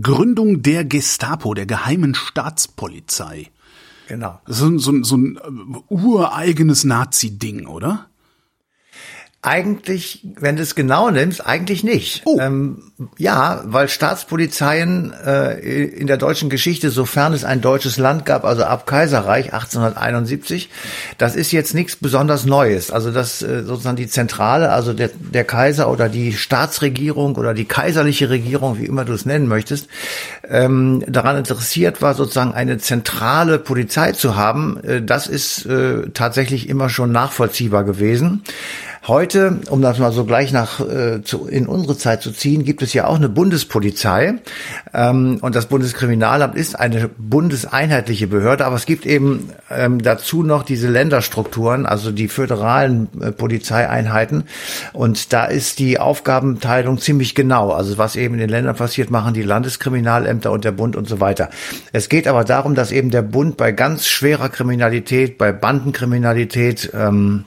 Gründung der Gestapo, der geheimen Staatspolizei. Genau. So, so, so ein äh, ureigenes Nazi-Ding, oder? Eigentlich, wenn du es genau nimmst, eigentlich nicht. Oh. Ähm, ja, weil Staatspolizeien äh, in der deutschen Geschichte, sofern es ein deutsches Land gab, also ab Kaiserreich 1871, das ist jetzt nichts besonders Neues. Also das äh, sozusagen die Zentrale, also der, der Kaiser oder die Staatsregierung oder die kaiserliche Regierung, wie immer du es nennen möchtest, ähm, daran interessiert war, sozusagen eine zentrale Polizei zu haben. Äh, das ist äh, tatsächlich immer schon nachvollziehbar gewesen. Heute, um das mal so gleich nach äh, zu, in unsere Zeit zu ziehen, gibt es ja auch eine Bundespolizei ähm, und das Bundeskriminalamt ist eine bundeseinheitliche Behörde, aber es gibt eben ähm, dazu noch diese Länderstrukturen, also die föderalen äh, Polizeieinheiten und da ist die Aufgabenteilung ziemlich genau. Also was eben in den Ländern passiert, machen die Landeskriminalämter und der Bund und so weiter. Es geht aber darum, dass eben der Bund bei ganz schwerer Kriminalität, bei Bandenkriminalität ähm,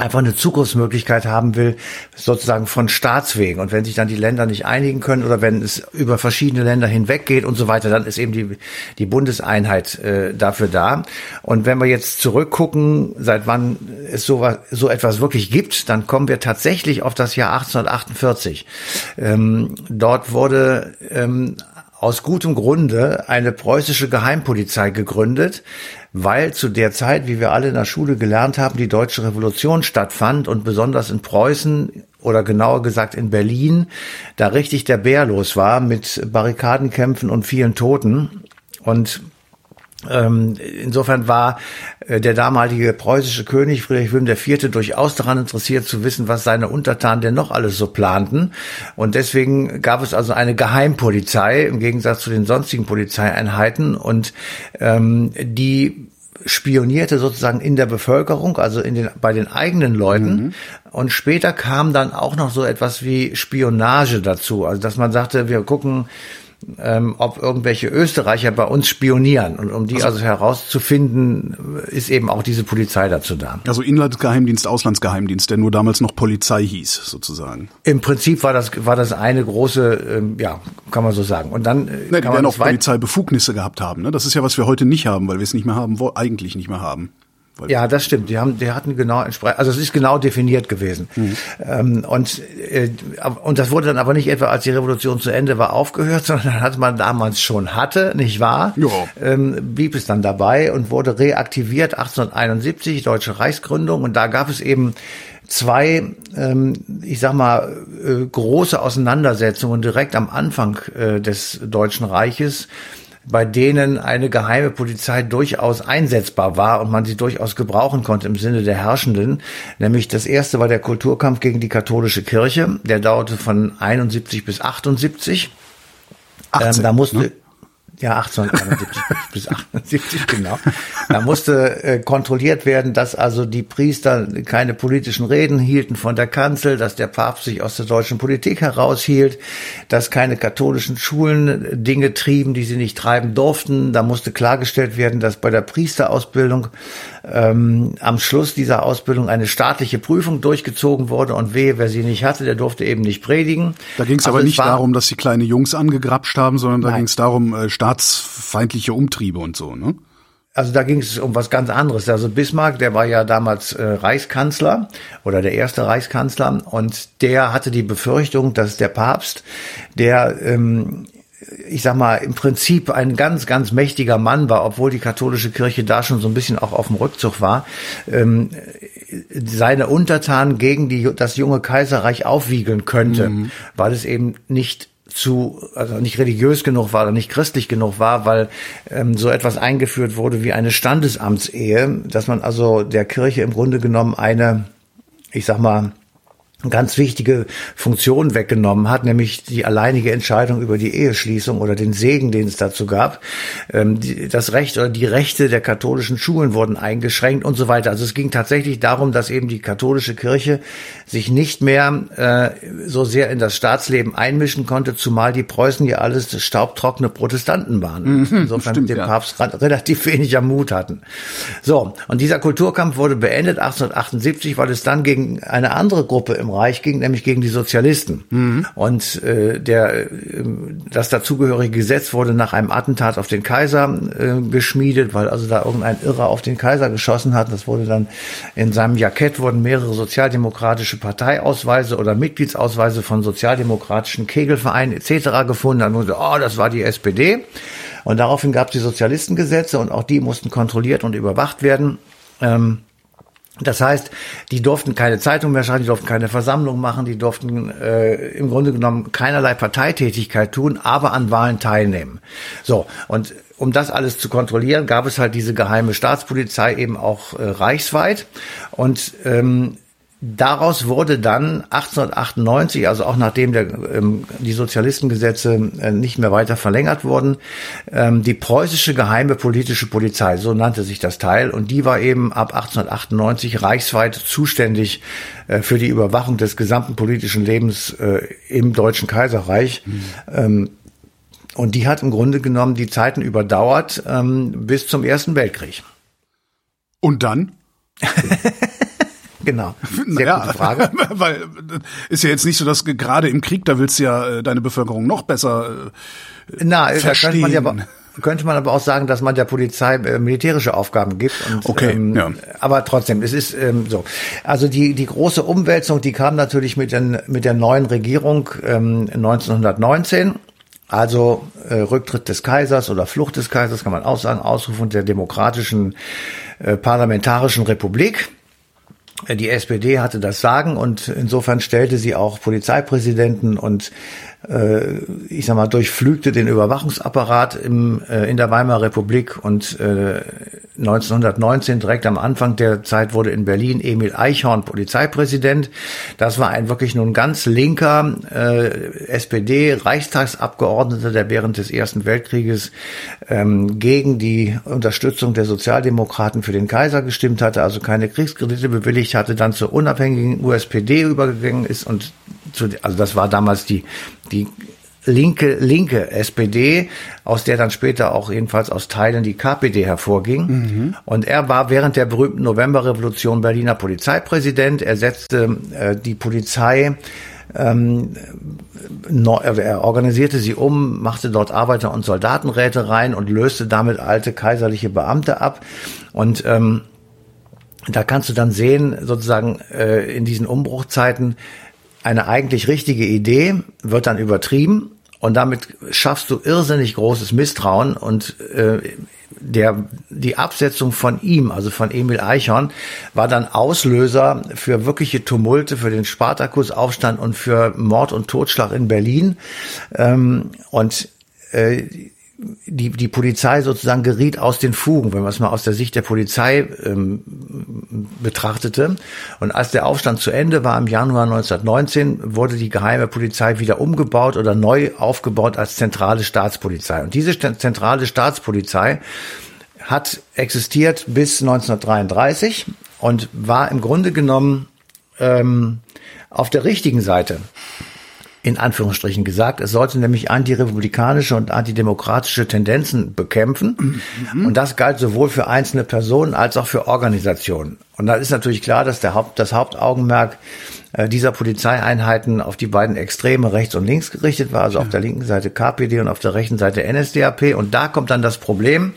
einfach eine Zukunftsmöglichkeit haben will, sozusagen von Staatswegen. Und wenn sich dann die Länder nicht einigen können oder wenn es über verschiedene Länder hinweg geht und so weiter, dann ist eben die, die Bundeseinheit äh, dafür da. Und wenn wir jetzt zurückgucken, seit wann es so, so etwas wirklich gibt, dann kommen wir tatsächlich auf das Jahr 1848. Ähm, dort wurde ähm, aus gutem Grunde eine preußische Geheimpolizei gegründet, weil zu der Zeit, wie wir alle in der Schule gelernt haben, die deutsche Revolution stattfand und besonders in Preußen oder genauer gesagt in Berlin, da richtig der Bär los war mit Barrikadenkämpfen und vielen Toten. Und insofern war äh, der damalige preußische König Friedrich Wilhelm IV. durchaus daran interessiert zu wissen, was seine Untertanen denn noch alles so planten. Und deswegen gab es also eine Geheimpolizei im Gegensatz zu den sonstigen Polizeieinheiten und ähm, die spionierte sozusagen in der Bevölkerung, also in den, bei den eigenen Leuten. Mhm. Und später kam dann auch noch so etwas wie Spionage dazu. Also, dass man sagte, wir gucken, ähm, ob irgendwelche Österreicher bei uns spionieren. Und um die also, also, herauszufinden, ist eben auch diese Polizei dazu da. Also Inlandsgeheimdienst, Auslandsgeheimdienst, der nur damals noch Polizei hieß, sozusagen. Im Prinzip war das, war das eine große, ähm, ja, kann man so sagen. Und dann äh, ne, kann man auch Polizeibefugnisse gehabt haben. Ne? Das ist ja, was wir heute nicht haben, weil wir es nicht mehr haben, eigentlich nicht mehr haben. Ja, das stimmt. Die haben, die hatten genau entsprechend, also es ist genau definiert gewesen. Mhm. Ähm, und äh, und das wurde dann aber nicht etwa, als die Revolution zu Ende war, aufgehört, sondern hat man damals schon hatte, nicht wahr? Ja. Ähm, blieb es dann dabei und wurde reaktiviert 1871 deutsche Reichsgründung und da gab es eben zwei, ähm, ich sag mal, äh, große Auseinandersetzungen direkt am Anfang äh, des Deutschen Reiches bei denen eine geheime Polizei durchaus einsetzbar war und man sie durchaus gebrauchen konnte im Sinne der Herrschenden. Nämlich das erste war der Kulturkampf gegen die katholische Kirche. Der dauerte von 71 bis 78. 18, ähm, da musste, ne? Ja, 1871 bis 78, genau. Da musste äh, kontrolliert werden, dass also die Priester keine politischen Reden hielten von der Kanzel, dass der Papst sich aus der deutschen Politik heraushielt, dass keine katholischen Schulen Dinge trieben, die sie nicht treiben durften. Da musste klargestellt werden, dass bei der Priesterausbildung ähm, am Schluss dieser Ausbildung eine staatliche Prüfung durchgezogen wurde und wehe, wer sie nicht hatte, der durfte eben nicht predigen. Da ging es aber nicht darum, dass sie kleine Jungs angegrapscht haben, sondern da ging es darum, äh, staatsfeindliche Umtriebe und so, ne? Also da ging es um was ganz anderes. Also Bismarck, der war ja damals äh, Reichskanzler oder der erste Reichskanzler und der hatte die Befürchtung, dass der Papst, der ähm, ich sag mal, im Prinzip ein ganz, ganz mächtiger Mann war, obwohl die katholische Kirche da schon so ein bisschen auch auf dem Rückzug war, ähm, seine Untertanen gegen die, das junge Kaiserreich aufwiegeln könnte, mhm. weil es eben nicht zu, also nicht religiös genug war oder nicht christlich genug war, weil ähm, so etwas eingeführt wurde wie eine Standesamtsehe, dass man also der Kirche im Grunde genommen eine, ich sag mal, ganz wichtige Funktion weggenommen hat, nämlich die alleinige Entscheidung über die Eheschließung oder den Segen, den es dazu gab. Ähm, das Recht oder die Rechte der katholischen Schulen wurden eingeschränkt und so weiter. Also es ging tatsächlich darum, dass eben die katholische Kirche sich nicht mehr äh, so sehr in das Staatsleben einmischen konnte, zumal die Preußen ja alles staubtrockene Protestanten waren. Mhm, Insofern stimmt, dem ja. Papst relativ wenig am Mut hatten. So, und dieser Kulturkampf wurde beendet 1878, weil es dann gegen eine andere Gruppe im Reich ging, nämlich gegen die Sozialisten. Mhm. Und äh, der, äh, das dazugehörige Gesetz wurde nach einem Attentat auf den Kaiser äh, geschmiedet, weil also da irgendein Irrer auf den Kaiser geschossen hat. Das wurde dann in seinem Jackett wurden mehrere sozialdemokratische Parteiausweise oder Mitgliedsausweise von sozialdemokratischen Kegelvereinen etc. gefunden. Dann wurde, oh, das war die SPD. Und daraufhin gab es die Sozialistengesetze und auch die mussten kontrolliert und überwacht werden. Ähm, das heißt, die durften keine Zeitung mehr schreiben, die durften keine Versammlung machen, die durften äh, im Grunde genommen keinerlei Parteitätigkeit tun, aber an Wahlen teilnehmen. So, und um das alles zu kontrollieren, gab es halt diese geheime Staatspolizei eben auch äh, reichsweit. Und ähm, Daraus wurde dann 1898, also auch nachdem der, ähm, die Sozialistengesetze äh, nicht mehr weiter verlängert wurden, ähm, die preußische geheime politische Polizei, so nannte sich das Teil, und die war eben ab 1898 reichsweit zuständig äh, für die Überwachung des gesamten politischen Lebens äh, im Deutschen Kaiserreich. Mhm. Ähm, und die hat im Grunde genommen die Zeiten überdauert ähm, bis zum Ersten Weltkrieg. Und dann? Genau. Sehr naja, gute Frage. Weil ist ja jetzt nicht so, dass gerade im Krieg, da willst du ja äh, deine Bevölkerung noch besser äh, Na, verstehen. Da könnte man, ja aber, könnte man aber auch sagen, dass man der Polizei äh, militärische Aufgaben gibt. Und, okay, ähm, ja. Aber trotzdem, es ist ähm, so. Also die, die große Umwälzung, die kam natürlich mit, den, mit der neuen Regierung ähm, 1919. Also äh, Rücktritt des Kaisers oder Flucht des Kaisers, kann man auch sagen, Ausrufung der demokratischen äh, parlamentarischen Republik. Die SPD hatte das Sagen und insofern stellte sie auch Polizeipräsidenten und äh, ich sag mal, durchflügte den Überwachungsapparat im, äh, in der Weimarer Republik und äh, 1919, direkt am Anfang der Zeit, wurde in Berlin Emil Eichhorn Polizeipräsident. Das war ein wirklich nun ganz linker äh, SPD-Reichstagsabgeordneter, der während des Ersten Weltkrieges ähm, gegen die Unterstützung der Sozialdemokraten für den Kaiser gestimmt hatte, also keine Kriegskredite bewilligt hatte, dann zur unabhängigen USPD übergegangen ist und zu, also das war damals die, die linke, linke SPD, aus der dann später auch jedenfalls aus Teilen die KPD hervorging. Mhm. Und er war während der berühmten Novemberrevolution Berliner Polizeipräsident. Er setzte äh, die Polizei ähm, er organisierte sie um, machte dort Arbeiter- und Soldatenräte rein und löste damit alte kaiserliche Beamte ab. Und ähm, da kannst du dann sehen, sozusagen äh, in diesen Umbruchzeiten, eine eigentlich richtige Idee wird dann übertrieben und damit schaffst du irrsinnig großes Misstrauen und äh, der die Absetzung von ihm, also von Emil Eichhorn, war dann Auslöser für wirkliche Tumulte, für den Spartakusaufstand und für Mord und Totschlag in Berlin. Ähm, und äh, die, die Polizei sozusagen geriet aus den Fugen, wenn man es mal aus der Sicht der Polizei ähm, betrachtete. Und als der Aufstand zu Ende war im Januar 1919, wurde die geheime Polizei wieder umgebaut oder neu aufgebaut als zentrale Staatspolizei. Und diese zentrale Staatspolizei hat existiert bis 1933 und war im Grunde genommen ähm, auf der richtigen Seite in Anführungsstrichen gesagt. Es sollte nämlich antirepublikanische und antidemokratische Tendenzen bekämpfen. Mhm. Und das galt sowohl für einzelne Personen als auch für Organisationen. Und da ist natürlich klar, dass der Haupt, das Hauptaugenmerk äh, dieser Polizeieinheiten auf die beiden Extreme rechts und links gerichtet war, also ja. auf der linken Seite KPD und auf der rechten Seite NSDAP. Und da kommt dann das Problem,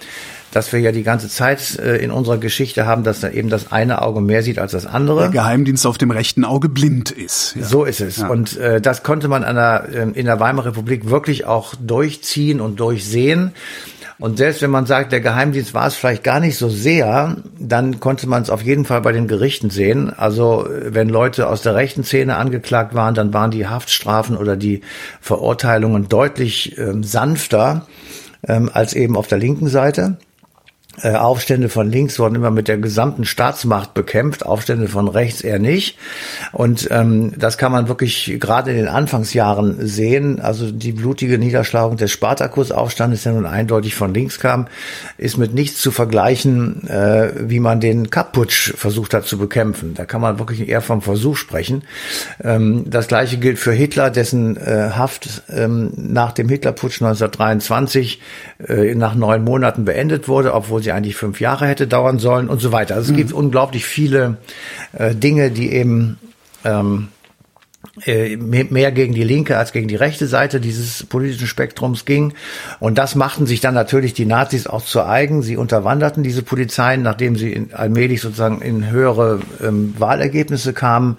dass wir ja die ganze Zeit äh, in unserer Geschichte haben, dass da eben das eine Auge mehr sieht als das andere. Der Geheimdienst auf dem rechten Auge blind ist. Ja. So ist es. Ja. Und äh, das konnte man an der, äh, in der Weimarer Republik wirklich auch durchziehen und durchsehen. Und selbst wenn man sagt, der Geheimdienst war es vielleicht gar nicht so sehr, dann konnte man es auf jeden Fall bei den Gerichten sehen. Also wenn Leute aus der rechten Szene angeklagt waren, dann waren die Haftstrafen oder die Verurteilungen deutlich ähm, sanfter ähm, als eben auf der linken Seite. Äh, Aufstände von links wurden immer mit der gesamten Staatsmacht bekämpft, Aufstände von rechts eher nicht. Und ähm, das kann man wirklich gerade in den Anfangsjahren sehen. Also die blutige Niederschlagung des Spartakusaufstandes, der nun eindeutig von links kam, ist mit nichts zu vergleichen, äh, wie man den Kapp-Putsch versucht hat zu bekämpfen. Da kann man wirklich eher vom Versuch sprechen. Ähm, das gleiche gilt für Hitler, dessen äh, Haft ähm, nach dem Hitlerputsch 1923 äh, nach neun Monaten beendet wurde, obwohl sie eigentlich fünf Jahre hätte dauern sollen und so weiter. Also es mhm. gibt unglaublich viele äh, Dinge, die eben ähm, äh, mehr gegen die linke als gegen die rechte Seite dieses politischen Spektrums ging. Und das machten sich dann natürlich die Nazis auch zu eigen. Sie unterwanderten diese Polizeien, nachdem sie allmählich sozusagen in höhere ähm, Wahlergebnisse kamen.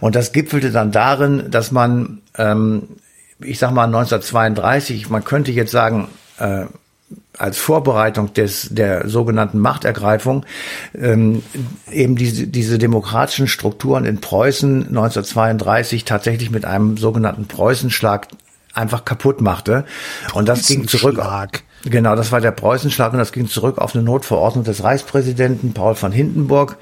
Und das gipfelte dann darin, dass man, ähm, ich sag mal 1932, man könnte jetzt sagen, äh, als Vorbereitung des der sogenannten Machtergreifung ähm, eben diese, diese demokratischen Strukturen in Preußen 1932 tatsächlich mit einem sogenannten Preußenschlag einfach kaputt machte. Und das ging zurück. Genau, das war der Preußenschlag und das ging zurück auf eine Notverordnung des Reichspräsidenten Paul von Hindenburg,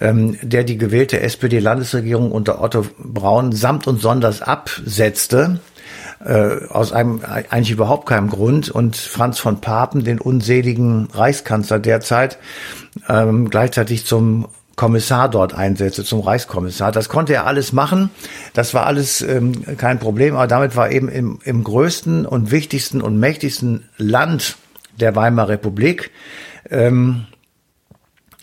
ähm, der die gewählte SPD-Landesregierung unter Otto Braun samt und sonders absetzte äh, aus einem eigentlich überhaupt keinem Grund und Franz von Papen, den unseligen Reichskanzler derzeit, ähm, gleichzeitig zum Kommissar dort einsetzte, zum Reichskommissar. Das konnte er alles machen. Das war alles ähm, kein Problem, aber damit war eben im, im größten und wichtigsten und mächtigsten Land der Weimarer Republik ähm,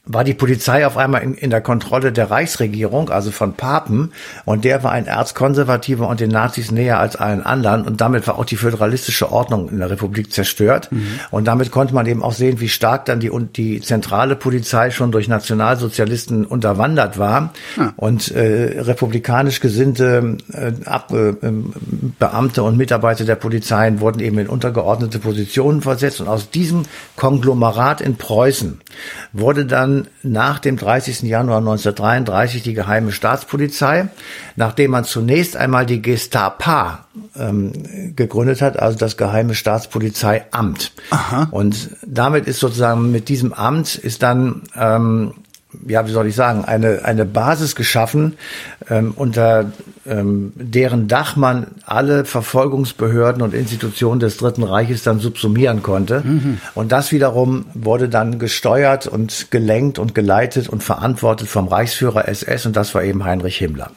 war die Polizei auf einmal in, in, der Kontrolle der Reichsregierung, also von Papen, und der war ein Erzkonservativer und den Nazis näher als allen anderen, und damit war auch die föderalistische Ordnung in der Republik zerstört. Mhm. Und damit konnte man eben auch sehen, wie stark dann die, die zentrale Polizei schon durch Nationalsozialisten unterwandert war. Ja. Und äh, republikanisch gesinnte äh, Ab, äh, Beamte und Mitarbeiter der Polizeien wurden eben in untergeordnete Positionen versetzt. Und aus diesem Konglomerat in Preußen wurde dann dann nach dem 30. Januar 1933 die geheime Staatspolizei, nachdem man zunächst einmal die Gestapa ähm, gegründet hat, also das geheime Staatspolizeiamt. Aha. Und damit ist sozusagen mit diesem Amt ist dann ähm, ja, wie soll ich sagen, eine, eine Basis geschaffen, ähm, unter ähm, deren Dach man alle Verfolgungsbehörden und Institutionen des Dritten Reiches dann subsumieren konnte. Mhm. Und das wiederum wurde dann gesteuert und gelenkt und geleitet und verantwortet vom Reichsführer SS und das war eben Heinrich Himmler.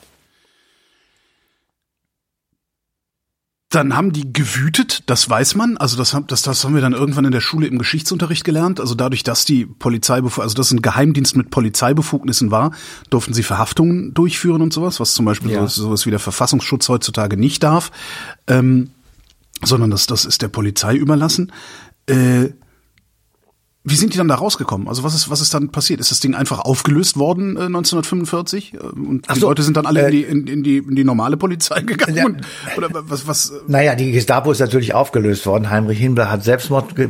Dann haben die gewütet, das weiß man. Also das, das, das haben wir dann irgendwann in der Schule im Geschichtsunterricht gelernt. Also dadurch, dass die Polizei, also dass ein Geheimdienst mit Polizeibefugnissen war, durften sie Verhaftungen durchführen und sowas, was zum Beispiel ja. so, sowas wie der Verfassungsschutz heutzutage nicht darf, ähm, sondern das, das ist der Polizei überlassen. Äh, wie sind die dann da rausgekommen? Also was ist was ist dann passiert? Ist das Ding einfach aufgelöst worden äh, 1945 äh, und Ach die so, Leute sind dann alle äh, in, die, in, in, die in die normale Polizei gegangen? Ja, und, oder was was? Äh? Naja, die Gestapo ist natürlich aufgelöst worden. Heinrich Himmler hat Selbstmord äh,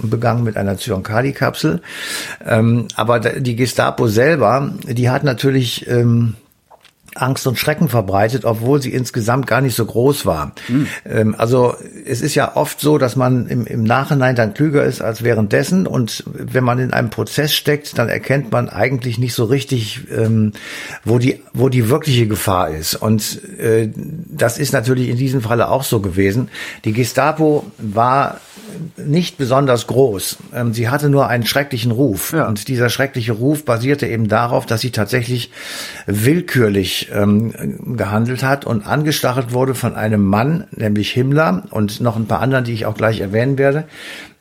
begangen mit einer Zyankali-Kapsel, ähm, aber die Gestapo selber, die hat natürlich ähm, Angst und Schrecken verbreitet, obwohl sie insgesamt gar nicht so groß war. Mhm. also es ist ja oft so, dass man im, im Nachhinein dann klüger ist als währenddessen und wenn man in einem Prozess steckt, dann erkennt man eigentlich nicht so richtig, ähm, wo die wo die wirkliche Gefahr ist. Und äh, das ist natürlich in diesem Falle auch so gewesen. Die Gestapo war nicht besonders groß. Ähm, sie hatte nur einen schrecklichen Ruf. Ja. Und dieser schreckliche Ruf basierte eben darauf, dass sie tatsächlich willkürlich ähm, gehandelt hat und angestachelt wurde von einem Mann, nämlich Himmler und noch ein paar anderen, die ich auch gleich erwähnen werde,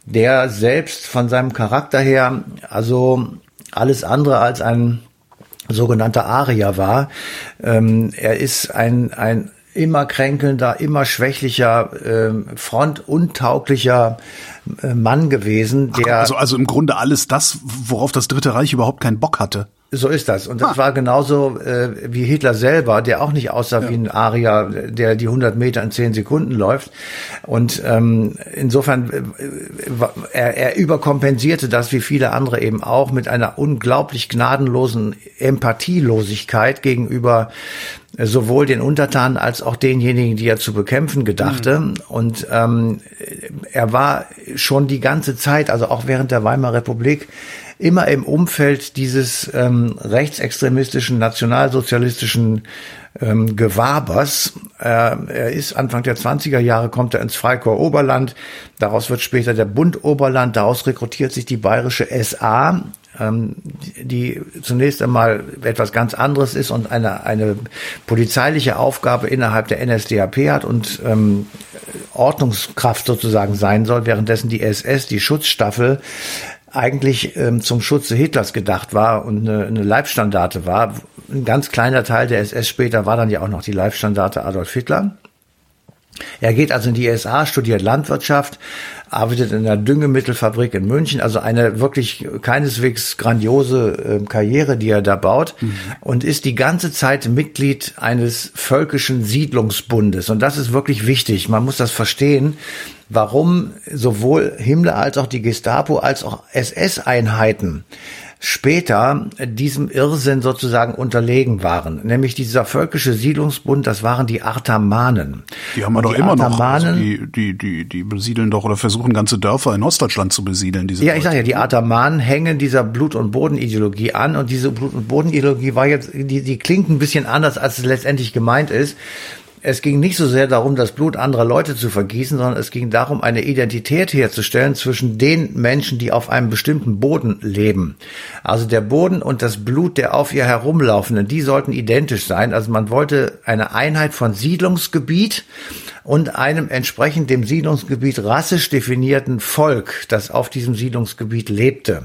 der selbst von seinem Charakter her also alles andere als ein sogenannter Arier war. Ähm, er ist ein, ein immer kränkelnder, immer schwächlicher, äh, frontuntauglicher äh, Mann gewesen, der also also im Grunde alles das, worauf das Dritte Reich überhaupt keinen Bock hatte. So ist das. Und das Ah. war genauso äh, wie Hitler selber, der auch nicht aussah wie ein Arier, der die 100 Meter in 10 Sekunden läuft. Und ähm, insofern, äh, er, er überkompensierte das, wie viele andere eben auch, mit einer unglaublich gnadenlosen Empathielosigkeit gegenüber äh, sowohl den Untertanen als auch denjenigen, die er zu bekämpfen gedachte. Und ähm, er war schon die ganze Zeit, also auch während der Weimarer Republik, immer im Umfeld dieses ähm, rechtsextremistischen, nationalsozialistischen ähm, Gewabers. Äh, er ist Anfang der 20er Jahre, kommt er ins Freikorps Oberland, daraus wird später der Bund Oberland, daraus rekrutiert sich die bayerische SA, ähm, die zunächst einmal etwas ganz anderes ist und eine, eine polizeiliche Aufgabe innerhalb der NSDAP hat und ähm, Ordnungskraft sozusagen sein soll, währenddessen die SS, die Schutzstaffel, eigentlich ähm, zum Schutze Hitlers gedacht war und eine, eine Leibstandarte war. Ein ganz kleiner Teil der SS später war dann ja auch noch die Leibstandarte Adolf Hitler. Er geht also in die SA, studiert Landwirtschaft, arbeitet in einer Düngemittelfabrik in München, also eine wirklich keineswegs grandiose äh, Karriere, die er da baut und ist die ganze Zeit Mitglied eines völkischen Siedlungsbundes. Und das ist wirklich wichtig. Man muss das verstehen, warum sowohl Himmler als auch die Gestapo als auch SS-Einheiten später diesem Irrsinn sozusagen unterlegen waren. Nämlich dieser völkische Siedlungsbund, das waren die Artamanen. Die haben wir doch immer noch. Also Artamanen- die, die, die, die besiedeln doch oder versuchen ganze Dörfer in Ostdeutschland zu besiedeln. Diese Ja, ich sage ja, die Atamanen hängen dieser Blut- und Bodenideologie an und diese Blut- und Bodenideologie war jetzt, die, die klingt ein bisschen anders, als es letztendlich gemeint ist. Es ging nicht so sehr darum, das Blut anderer Leute zu vergießen, sondern es ging darum, eine Identität herzustellen zwischen den Menschen, die auf einem bestimmten Boden leben. Also der Boden und das Blut der auf ihr herumlaufenden, die sollten identisch sein. Also man wollte eine Einheit von Siedlungsgebiet und einem entsprechend dem Siedlungsgebiet rassisch definierten Volk, das auf diesem Siedlungsgebiet lebte.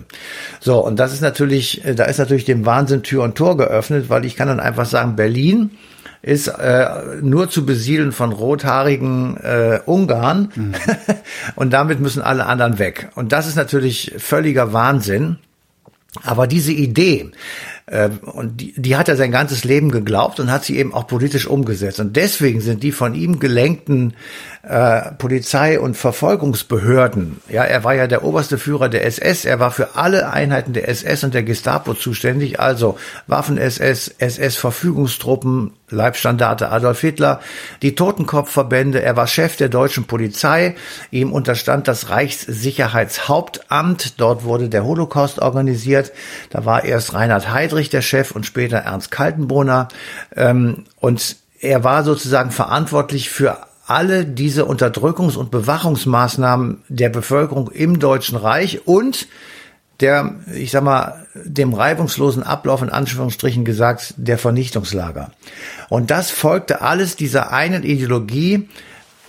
So, und das ist natürlich, äh, da ist natürlich dem Wahnsinn Tür und Tor geöffnet, weil ich kann dann einfach sagen, Berlin ist äh, nur zu besiedeln von rothaarigen äh, Ungarn und damit müssen alle anderen weg. Und das ist natürlich völliger Wahnsinn. Aber diese Idee, äh, und die, die hat er sein ganzes Leben geglaubt und hat sie eben auch politisch umgesetzt. Und deswegen sind die von ihm gelenkten äh, Polizei- und Verfolgungsbehörden, ja, er war ja der oberste Führer der SS, er war für alle Einheiten der SS und der Gestapo zuständig, also Waffen-SS, SS-Verfügungstruppen, Leibstandarte Adolf Hitler, die Totenkopfverbände, er war Chef der deutschen Polizei, ihm unterstand das Reichssicherheitshauptamt, dort wurde der Holocaust organisiert, da war erst Reinhard Heydrich der Chef und später Ernst Kaltenbrunner. Ähm, und er war sozusagen verantwortlich für alle diese Unterdrückungs- und Bewachungsmaßnahmen der Bevölkerung im Deutschen Reich und der, ich sag mal, dem reibungslosen Ablauf in Anführungsstrichen gesagt, der Vernichtungslager. Und das folgte alles dieser einen Ideologie,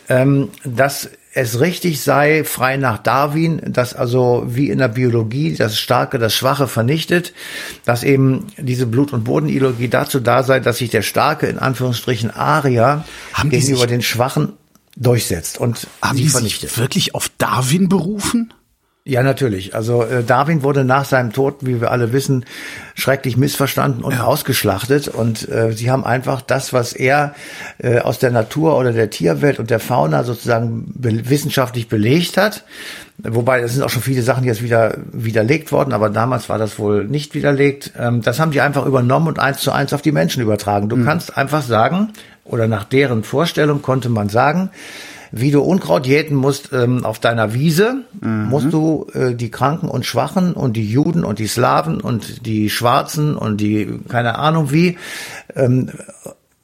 ähm, dass es richtig sei, frei nach Darwin, dass also wie in der Biologie das Starke das Schwache vernichtet, dass eben diese Blut- und Bodenideologie dazu da sei, dass sich der Starke in Anführungsstrichen Arier die gegenüber den Schwachen durchsetzt und Haben sie die vernichtet. sich wirklich auf Darwin berufen? Ja, natürlich. Also äh, Darwin wurde nach seinem Tod, wie wir alle wissen, schrecklich missverstanden und ausgeschlachtet. Und äh, sie haben einfach das, was er äh, aus der Natur oder der Tierwelt und der Fauna sozusagen be wissenschaftlich belegt hat. Wobei, es sind auch schon viele Sachen jetzt wieder widerlegt worden, aber damals war das wohl nicht widerlegt. Ähm, das haben die einfach übernommen und eins zu eins auf die Menschen übertragen. Du kannst einfach sagen, oder nach deren Vorstellung konnte man sagen, wie du Unkraut jäten musst ähm, auf deiner Wiese, musst du äh, die Kranken und Schwachen und die Juden und die Slawen und die Schwarzen und die keine Ahnung wie ähm,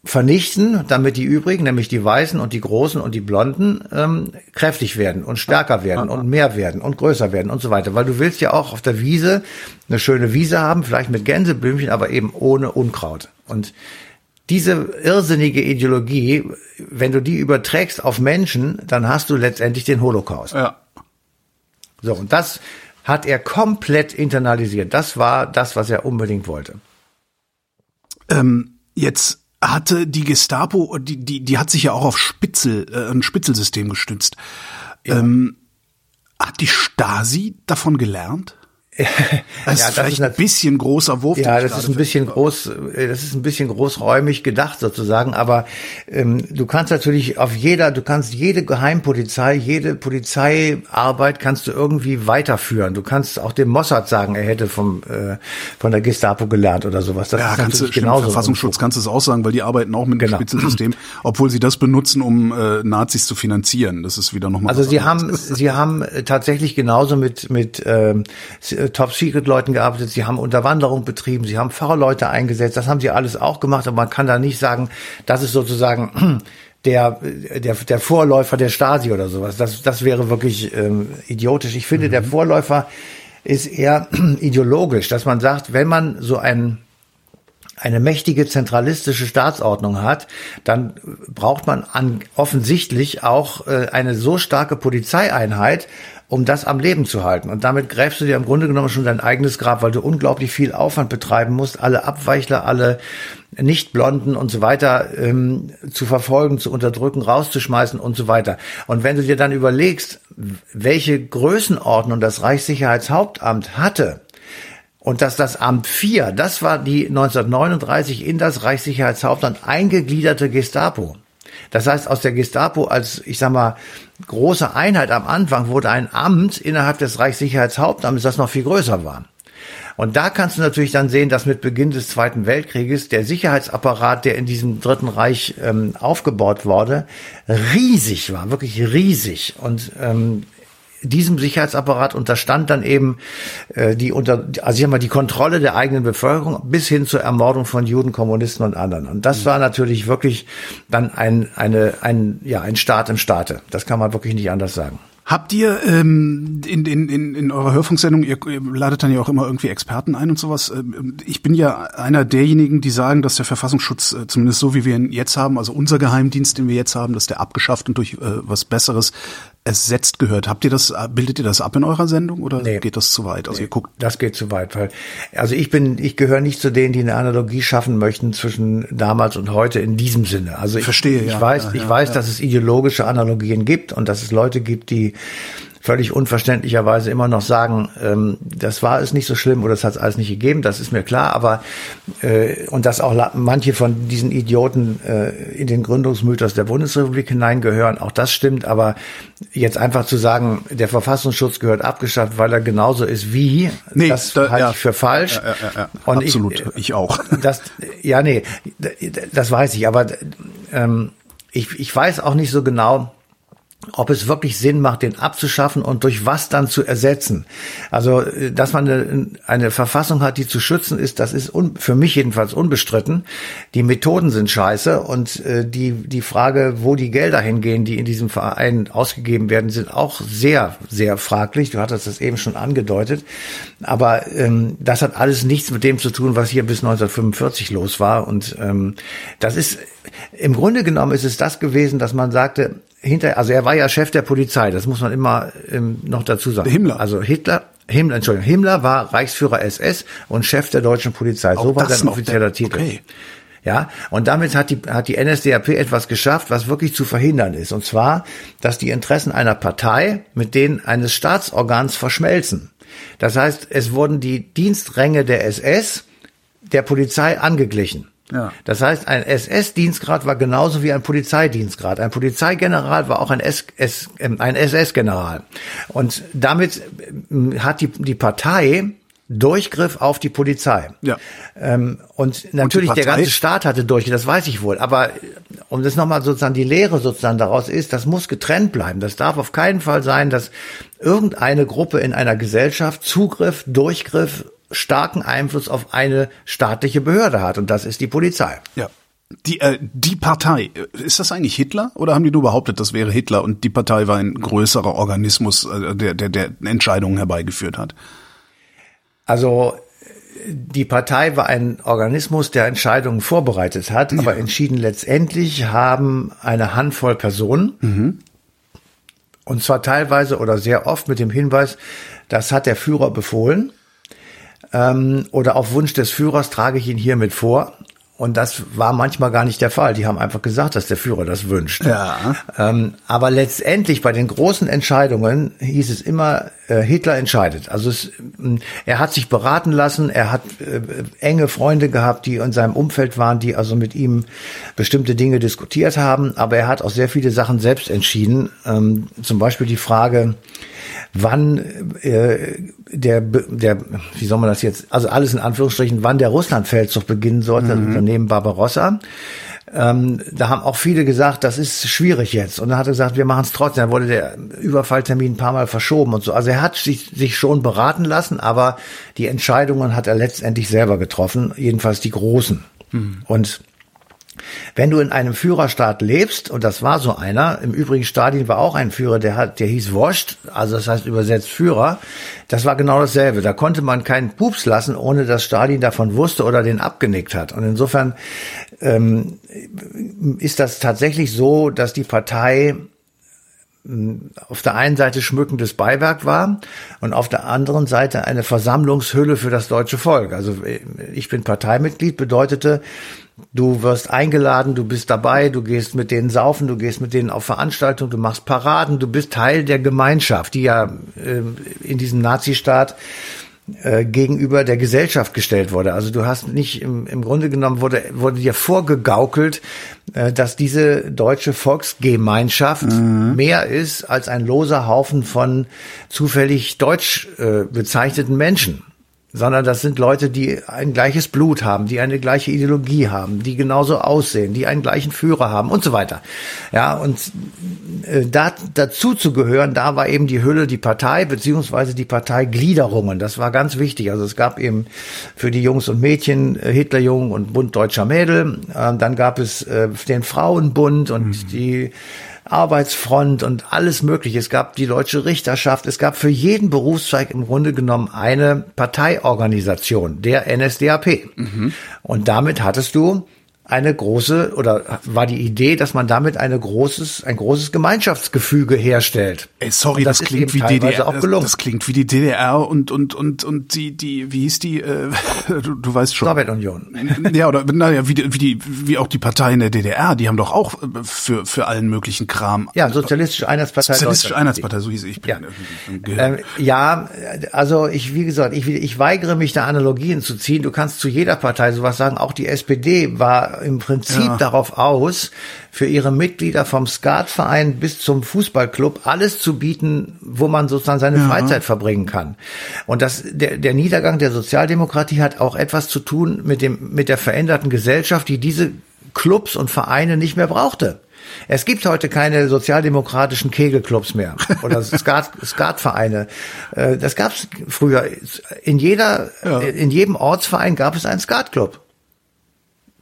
vernichten, damit die übrigen, nämlich die Weißen und die Großen und die Blonden, ähm, kräftig werden und stärker werden und mehr werden und größer werden und so weiter. Weil du willst ja auch auf der Wiese eine schöne Wiese haben, vielleicht mit Gänseblümchen, aber eben ohne Unkraut. Und diese irrsinnige Ideologie, wenn du die überträgst auf Menschen, dann hast du letztendlich den Holocaust. Ja. So, und das hat er komplett internalisiert. Das war das, was er unbedingt wollte. Ähm, jetzt hatte die Gestapo, die, die, die hat sich ja auch auf Spitzel, äh, ein Spitzelsystem gestützt. Ähm, hat die Stasi davon gelernt? Das ist vielleicht ein bisschen großer Wurf. Ja, das ist ein bisschen groß, äh, das ist ein bisschen großräumig gedacht sozusagen, aber ähm, du kannst natürlich auf jeder, du kannst jede Geheimpolizei, jede Polizeiarbeit kannst du irgendwie weiterführen. Du kannst auch dem Mossad sagen, er hätte vom äh, von der Gestapo gelernt oder sowas. Das ja, ist kannst du, genauso Verfassungsschutz kannst du es auch sagen, weil die arbeiten auch mit genau. einem Spitzensystem, obwohl sie das benutzen, um äh, Nazis zu finanzieren. Das ist wieder nochmal. Also sie haben, sie haben tatsächlich genauso mit mit ähm, Top-Secret-Leuten gearbeitet, sie haben Unterwanderung betrieben, sie haben Pfarrerleute eingesetzt, das haben sie alles auch gemacht, aber man kann da nicht sagen, das ist sozusagen der, der, der Vorläufer der Stasi oder sowas. Das, das wäre wirklich ähm, idiotisch. Ich finde, mhm. der Vorläufer ist eher ideologisch, dass man sagt, wenn man so ein eine mächtige zentralistische Staatsordnung hat, dann braucht man an, offensichtlich auch äh, eine so starke Polizeieinheit, um das am Leben zu halten. Und damit gräbst du dir im Grunde genommen schon dein eigenes Grab, weil du unglaublich viel Aufwand betreiben musst, alle Abweichler, alle Nichtblonden und so weiter ähm, zu verfolgen, zu unterdrücken, rauszuschmeißen und so weiter. Und wenn du dir dann überlegst, welche Größenordnung das Reichssicherheitshauptamt hatte, und dass das Amt 4, das war die 1939 in das Reichssicherheitshauptamt eingegliederte Gestapo. Das heißt, aus der Gestapo als, ich sag mal, große Einheit am Anfang wurde ein Amt innerhalb des Reichssicherheitshauptamtes, das noch viel größer war. Und da kannst du natürlich dann sehen, dass mit Beginn des Zweiten Weltkrieges der Sicherheitsapparat, der in diesem Dritten Reich ähm, aufgebaut wurde, riesig war, wirklich riesig. Und ähm, diesem Sicherheitsapparat unterstand dann eben äh, die unter also ich mal die Kontrolle der eigenen Bevölkerung bis hin zur Ermordung von Juden, Kommunisten und anderen. Und das mhm. war natürlich wirklich dann ein eine ein ja ein Staat im Staate. Das kann man wirklich nicht anders sagen. Habt ihr ähm, in, in, in, in eurer Hörfunksendung, ihr, ihr ladet dann ja auch immer irgendwie Experten ein und sowas. Ähm, ich bin ja einer derjenigen, die sagen, dass der Verfassungsschutz, äh, zumindest so wie wir ihn jetzt haben, also unser Geheimdienst, den wir jetzt haben, dass der abgeschafft und durch äh, was Besseres ersetzt gehört. Habt ihr das, bildet ihr das ab in eurer Sendung oder nee. geht das zu weit? Also nee, ihr guckt. Das geht zu weit, weil, also ich bin, ich gehöre nicht zu denen, die eine Analogie schaffen möchten zwischen damals und heute in diesem Sinne. Also ich, verstehe, ich ja, weiß, ja, ich ja, weiß, dass es ideologische Analogien gibt und dass es Leute gibt, die völlig unverständlicherweise immer noch sagen, ähm, das war es nicht so schlimm oder das hat es alles nicht gegeben, das ist mir klar, aber äh, und dass auch manche von diesen Idioten äh, in den Gründungsmythos der Bundesrepublik hineingehören, auch das stimmt, aber jetzt einfach zu sagen, der Verfassungsschutz gehört abgeschafft, weil er genauso ist wie, nee, das da, halte ja. ich für falsch. Ja, ja, und Absolut, ich, ich auch. Das, ja, nee, das weiß ich, aber ähm, ich, ich weiß auch nicht so genau, ob es wirklich Sinn macht, den abzuschaffen und durch was dann zu ersetzen. Also, äh, dass man eine, eine Verfassung hat, die zu schützen ist, das ist un, für mich jedenfalls unbestritten. Die Methoden sind scheiße und äh, die, die Frage, wo die Gelder hingehen, die in diesem Verein ausgegeben werden, sind auch sehr, sehr fraglich. Du hattest das eben schon angedeutet. Aber ähm, das hat alles nichts mit dem zu tun, was hier bis 1945 los war. Und ähm, das ist, im Grunde genommen ist es das gewesen, dass man sagte, hinter, also er war ja Chef der Polizei, das muss man immer ähm, noch dazu sagen. Himmler. Also Hitler, Himmler, Entschuldigung, Himmler war Reichsführer SS und Chef der deutschen Polizei. So war sein offizieller Titel. Okay. Ja, und damit hat die, hat die NSDAP etwas geschafft, was wirklich zu verhindern ist. Und zwar, dass die Interessen einer Partei mit denen eines Staatsorgans verschmelzen. Das heißt, es wurden die Dienstränge der SS der Polizei angeglichen. Ja. Das heißt, ein SS-Dienstgrad war genauso wie ein Polizeidienstgrad. Ein Polizeigeneral war auch ein, SS, ähm, ein SS-General. Und damit ähm, hat die, die Partei Durchgriff auf die Polizei. Ja. Ähm, und natürlich und der ganze Staat hatte Durchgriff, das weiß ich wohl. Aber um das nochmal sozusagen die Lehre sozusagen daraus ist, das muss getrennt bleiben. Das darf auf keinen Fall sein, dass irgendeine Gruppe in einer Gesellschaft Zugriff, Durchgriff starken Einfluss auf eine staatliche Behörde hat und das ist die Polizei. Ja. Die, äh, die Partei, ist das eigentlich Hitler oder haben die nur behauptet, das wäre Hitler und die Partei war ein größerer Organismus, äh, der, der, der Entscheidungen herbeigeführt hat? Also die Partei war ein Organismus, der Entscheidungen vorbereitet hat, ja. aber entschieden letztendlich haben eine Handvoll Personen, mhm. und zwar teilweise oder sehr oft mit dem Hinweis, das hat der Führer befohlen ähm, oder auf Wunsch des Führers trage ich ihn hiermit vor. Und das war manchmal gar nicht der Fall. Die haben einfach gesagt, dass der Führer das wünscht. Ja. Ähm, aber letztendlich bei den großen Entscheidungen hieß es immer, äh, Hitler entscheidet. Also es, ähm, er hat sich beraten lassen, er hat äh, enge Freunde gehabt, die in seinem Umfeld waren, die also mit ihm bestimmte Dinge diskutiert haben. Aber er hat auch sehr viele Sachen selbst entschieden. Ähm, zum Beispiel die Frage, wann äh, der, der, wie soll man das jetzt, also alles in Anführungsstrichen, wann der Russlandfeldzug beginnen sollte, mhm. Unternehmen Barbarossa. Ähm, da haben auch viele gesagt, das ist schwierig jetzt. Und dann hat er gesagt, wir machen es trotzdem. Da wurde der Überfalltermin ein paar Mal verschoben und so. Also er hat sich, sich schon beraten lassen, aber die Entscheidungen hat er letztendlich selber getroffen, jedenfalls die großen. Mhm. Und wenn du in einem Führerstaat lebst, und das war so einer, im Übrigen Stalin war auch ein Führer, der hat, der hieß Wurst, also das heißt übersetzt Führer, das war genau dasselbe. Da konnte man keinen Pups lassen, ohne dass Stalin davon wusste oder den abgenickt hat. Und insofern ähm, ist das tatsächlich so, dass die Partei auf der einen Seite schmückendes Beiwerk war und auf der anderen Seite eine Versammlungshülle für das deutsche Volk. Also äh, ich bin Parteimitglied bedeutete, Du wirst eingeladen, du bist dabei, du gehst mit denen saufen, du gehst mit denen auf Veranstaltungen, du machst Paraden, du bist Teil der Gemeinschaft, die ja äh, in diesem Nazistaat äh, gegenüber der Gesellschaft gestellt wurde. Also du hast nicht im, im Grunde genommen wurde wurde dir vorgegaukelt, äh, dass diese deutsche Volksgemeinschaft mhm. mehr ist als ein loser Haufen von zufällig deutsch äh, bezeichneten Menschen sondern das sind Leute, die ein gleiches Blut haben, die eine gleiche Ideologie haben, die genauso aussehen, die einen gleichen Führer haben und so weiter. Ja, und äh, da, dazu zu gehören, da war eben die Hülle die Partei beziehungsweise die Parteigliederungen. Das war ganz wichtig. Also es gab eben für die Jungs und Mädchen äh, Hitlerjungen und Bund deutscher Mädel. Äh, dann gab es äh, den Frauenbund und mhm. die Arbeitsfront und alles mögliche. Es gab die deutsche Richterschaft. Es gab für jeden Berufszweig im Grunde genommen eine Parteiorganisation, der NSDAP. Mhm. Und damit hattest du eine große oder war die Idee, dass man damit eine großes, ein großes Gemeinschaftsgefüge herstellt. Ey, sorry, das, das klingt wie DDR. Das, das, klingt wie die DDR und und und und die die wie hieß die? Äh, du, du weißt schon. Sowjetunion. Ja oder naja wie die, wie die wie auch die Parteien der DDR, die haben doch auch äh, für für allen möglichen Kram. Ja, sozialistische Einheitspartei. Sozialistische Einheitspartei, so hieß ich. Ja. Ähm, ja, also ich wie gesagt, ich ich weigere mich da Analogien zu ziehen. Du kannst zu jeder Partei sowas sagen. Auch die SPD war im Prinzip ja. darauf aus, für ihre Mitglieder vom Skatverein bis zum Fußballclub alles zu bieten, wo man sozusagen seine ja. Freizeit verbringen kann. Und das, der, der Niedergang der Sozialdemokratie hat auch etwas zu tun mit dem, mit der veränderten Gesellschaft, die diese Clubs und Vereine nicht mehr brauchte. Es gibt heute keine sozialdemokratischen Kegelclubs mehr oder Skat, Skatvereine. Äh, das gab es früher. In jeder, ja. in jedem Ortsverein gab es einen Skatclub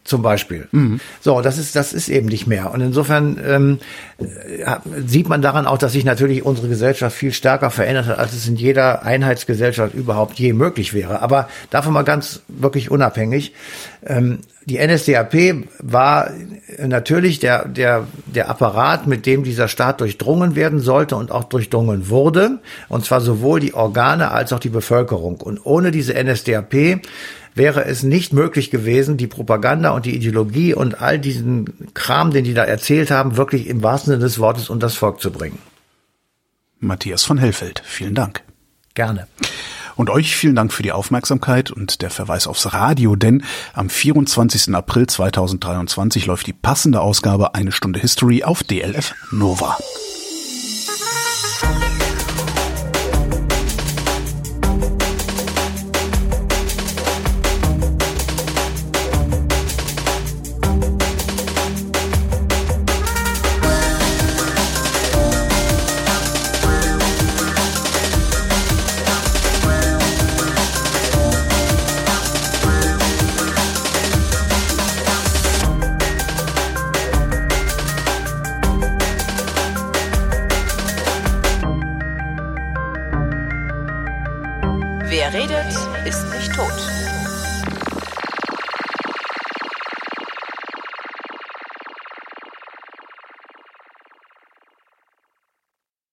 zum Beispiel. Mhm. So, das ist das ist eben nicht mehr. Und insofern ähm, sieht man daran auch, dass sich natürlich unsere Gesellschaft viel stärker verändert hat, als es in jeder Einheitsgesellschaft überhaupt je möglich wäre. Aber davon mal ganz wirklich unabhängig. Ähm, die NSDAP war natürlich der, der, der Apparat, mit dem dieser Staat durchdrungen werden sollte und auch durchdrungen wurde. Und zwar sowohl die Organe als auch die Bevölkerung. Und ohne diese NSDAP wäre es nicht möglich gewesen, die Propaganda und die Ideologie und all diesen Kram, den die da erzählt haben, wirklich im wahrsten Sinne des Wortes und das Volk zu bringen. Matthias von Hellfeld, vielen Dank. Gerne. Und euch vielen Dank für die Aufmerksamkeit und der Verweis aufs Radio, denn am 24. April 2023 läuft die passende Ausgabe Eine Stunde History auf DLF Nova.